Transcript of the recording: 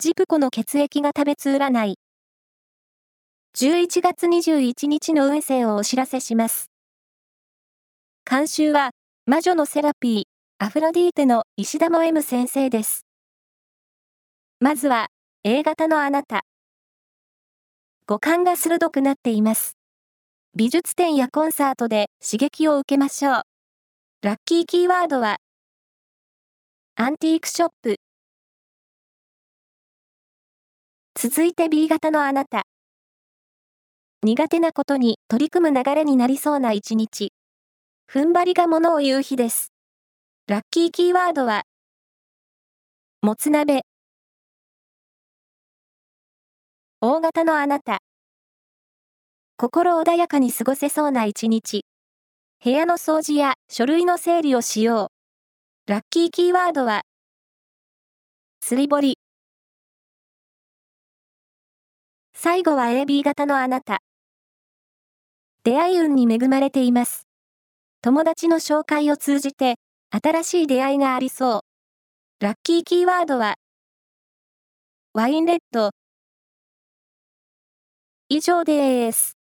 ジプコの血液が食べつ占い。11月21日の運勢をお知らせします。監修は、魔女のセラピー、アフロディーテの石田も M 先生です。まずは、A 型のあなた。五感が鋭くなっています。美術展やコンサートで刺激を受けましょう。ラッキーキーワードは、アンティークショップ、続いて B 型のあなた。苦手なことに取り組む流れになりそうな一日。踏ん張りがものを言う日です。ラッキーキーワードは、もつ鍋。大型のあなた。心穏やかに過ごせそうな一日。部屋の掃除や書類の整理をしよう。ラッキーキーワードは、すりぼ最後は AB 型のあなた。出会い運に恵まれています。友達の紹介を通じて、新しい出会いがありそう。ラッキーキーワードは、ワインレッド。以上です。